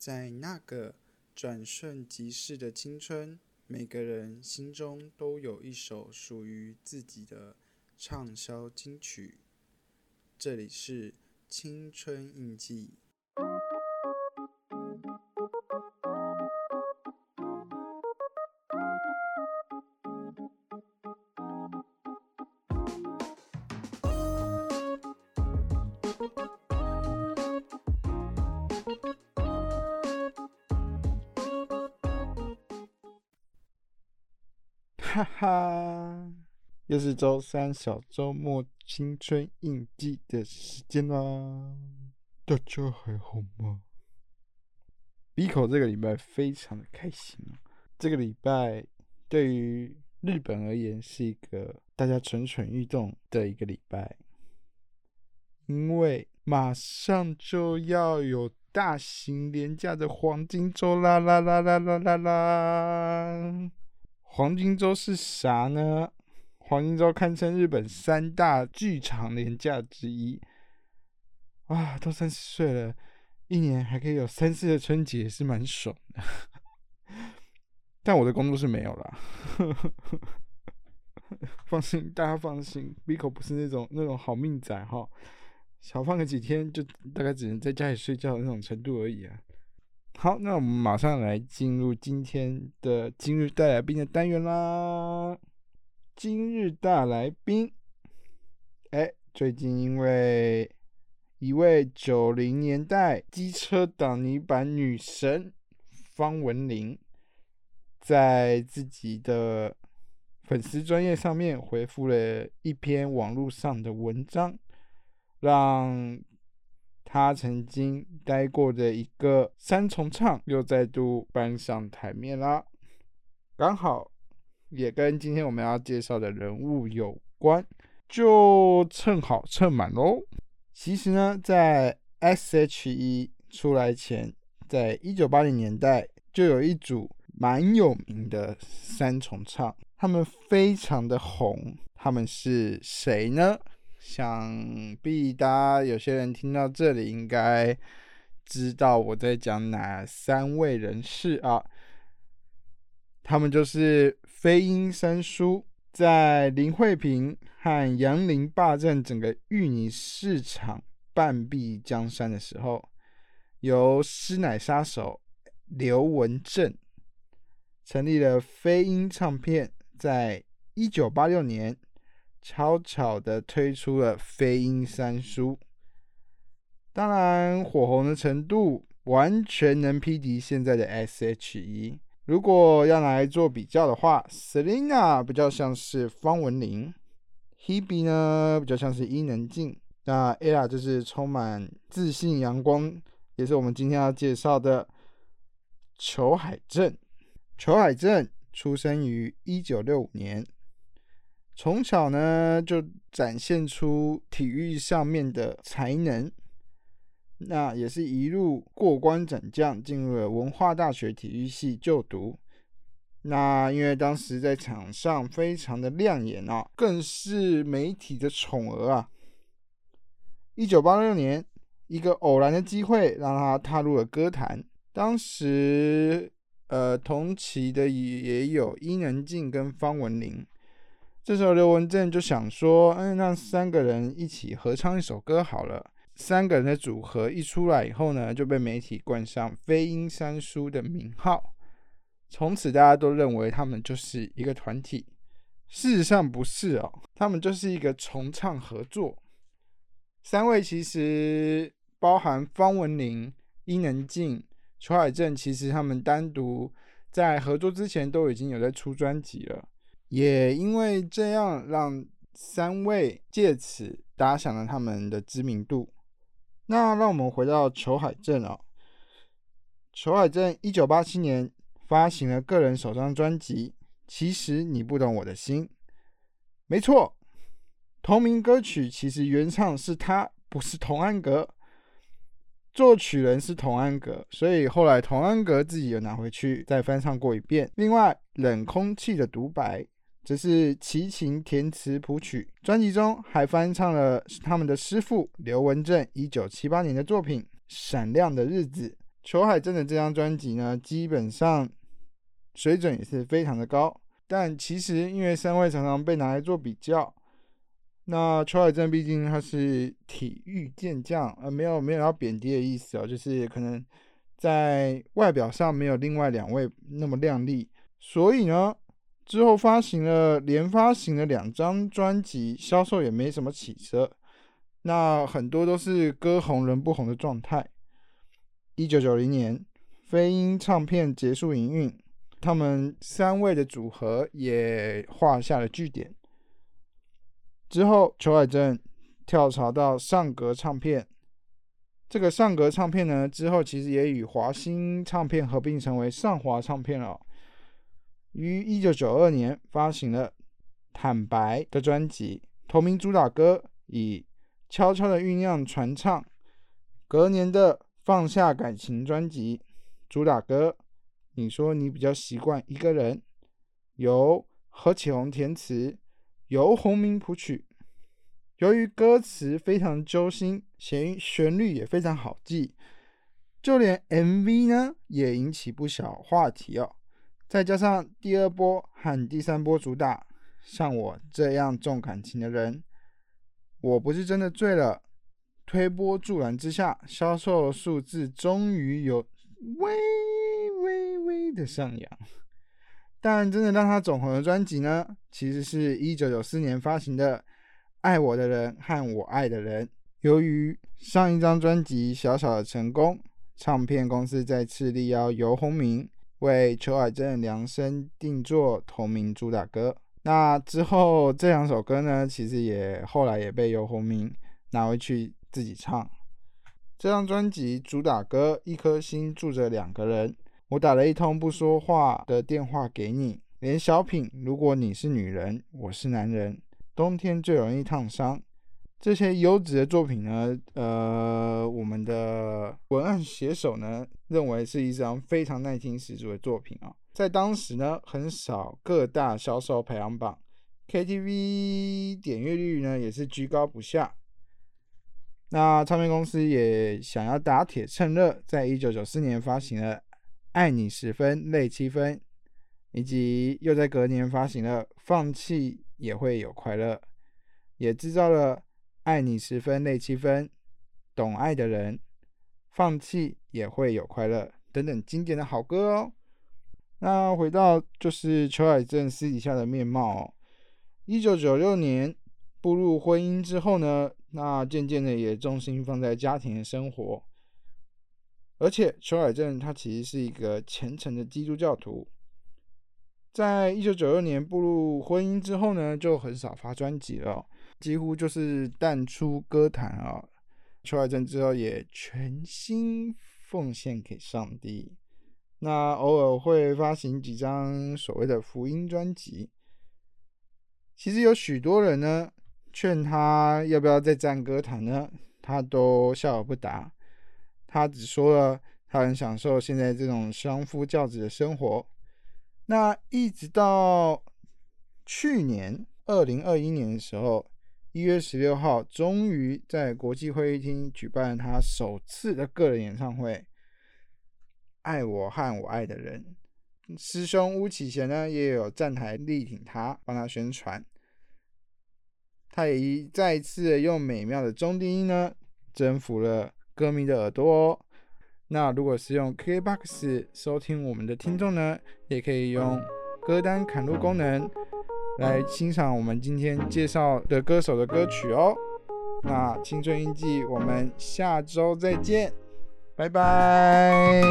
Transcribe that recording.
在那个转瞬即逝的青春，每个人心中都有一首属于自己的畅销金曲。这里是青春印记。哈哈，又是周三小周末青春印记的时间啦！大家还好吗？鼻口这个礼拜非常的开心。这个礼拜对于日本而言是一个大家蠢蠢欲动的一个礼拜，因为马上就要有大型廉价的黄金周啦啦啦啦啦啦啦！黄金周是啥呢？黄金周堪称日本三大剧场年假之一。啊，都三十岁了，一年还可以有三次的春节，是蛮爽的。但我的工作是没有啦。放心，大家放心，Vico 不是那种那种好命仔哈，少放个几天就大概只能在家里睡觉的那种程度而已啊。好，那我们马上来进入今天的今日带来宾的单元啦。今日大来宾，哎，最近因为一位九零年代机车挡泥板女神方文琳，在自己的粉丝专业上面回复了一篇网络上的文章，让。他曾经待过的一个三重唱又再度搬上台面啦，刚好也跟今天我们要介绍的人物有关，就蹭好蹭满喽。其实呢，在 S.H.E 出来前，在一九八零年代就有一组蛮有名的三重唱，他们非常的红，他们是谁呢？想必大家有些人听到这里，应该知道我在讲哪三位人士啊？他们就是飞鹰三叔，在林慧萍和杨林霸占整个芋泥市场半壁江山的时候，由师奶杀手刘文正成立了飞鹰唱片，在一九八六年。悄悄的推出了飞鹰三叔，当然火红的程度完全能匹敌现在的 S.H.E。如果要来做比较的话，Selina 比较像是方文琳，Hebe 呢比较像是伊能静，那 Ella 就是充满自信、阳光，也是我们今天要介绍的裘海正。裘海正出生于一九六五年。从小呢就展现出体育上面的才能，那也是一路过关斩将，进入了文化大学体育系就读。那因为当时在场上非常的亮眼啊，更是媒体的宠儿啊。一九八六年，一个偶然的机会让他踏入了歌坛。当时，呃，同期的也有伊能静跟方文琳。这时候刘文正就想说：“嗯，让三个人一起合唱一首歌好了。”三个人的组合一出来以后呢，就被媒体冠上“飞鹰三叔”的名号。从此大家都认为他们就是一个团体。事实上不是哦，他们就是一个重唱合作。三位其实包含方文琳、伊能静、裘海正，其实他们单独在合作之前都已经有在出专辑了。也因为这样，让三位借此打响了他们的知名度。那让我们回到裘海正哦，裘海正一九八七年发行了个人首张专辑《其实你不懂我的心》。没错，同名歌曲其实原唱是他，不是童安格，作曲人是童安格，所以后来童安格自己又拿回去再翻唱过一遍。另外，《冷空气的独白》。这是齐秦填词谱曲，专辑中还翻唱了他们的师傅刘文正一九七八年的作品《闪亮的日子》。裘海正的这张专辑呢，基本上水准也是非常的高。但其实因为三位常常被拿来做比较，那裘海正毕竟他是体育健将，呃，没有没有要贬低的意思哦，就是可能在外表上没有另外两位那么靓丽，所以呢，之后发行了连发行了两张专辑，销售也没什么起色。那很多都是歌红人不红的状态。一九九零年，飞鹰唱片结束营运，他们三位的组合也画下了句点。之后，裘海正跳槽到上格唱片。这个上格唱片呢，之后其实也与华星唱片合并成为上华唱片了。于一九九二年发行了《坦白》的专辑，同名主打歌以。悄悄的酝酿传唱，隔年的放下感情专辑主打歌，你说你比较习惯一个人，由何启宏填词，由洪明谱曲。由于歌词非常揪心，旋旋律也非常好记，就连 MV 呢也引起不小话题哦。再加上第二波和第三波主打，像我这样重感情的人。我不是真的醉了，推波助澜之下，销售数字终于有微微微的上扬。但真的让他走红的专辑呢，其实是一九九四年发行的《爱我的人和我爱的人》。由于上一张专辑小小的成功，唱片公司再次力邀游鸿明为裘海正量身定做同名主打歌。那之后这两首歌呢，其实也后来也被游鸿明拿回去自己唱。这张专辑主打歌《一颗心住着两个人》，我打了一通不说话的电话给你。连小品，如果你是女人，我是男人，冬天最容易烫伤。这些优质的作品呢，呃，我们的文案写手呢，认为是一张非常耐听十足的作品啊。在当时呢，很少各大销售排行榜，KTV 点阅率呢也是居高不下。那唱片公司也想要打铁趁热，在一九九四年发行了《爱你十分泪七分》，以及又在隔年发行了《放弃也会有快乐》，也制造了《爱你十分泪七分》、《懂爱的人》、《放弃也会有快乐》等等经典的好歌哦。那回到就是裘海正私底下的面貌。一九九六年步入婚姻之后呢，那渐渐的也重心放在家庭的生活。而且裘海正他其实是一个虔诚的基督教徒。在一九九六年步入婚姻之后呢，就很少发专辑了，几乎就是淡出歌坛啊。邱海正之后也全心奉献给上帝。那偶尔会发行几张所谓的福音专辑，其实有许多人呢劝他要不要再战歌坛呢，他都笑而不答。他只说了他很享受现在这种相夫教子的生活。那一直到去年二零二一年的时候，一月十六号，终于在国际会议厅举办他首次的个人演唱会。爱我和我爱的人，师兄巫启贤呢也有站台力挺他，帮他宣传。他也一再一次用美妙的中低音呢征服了歌迷的耳朵哦。那如果是用 KBox 收听我们的听众呢，也可以用歌单砍入功能来欣赏我们今天介绍的歌手的歌曲哦。那青春印记，我们下周再见。拜拜。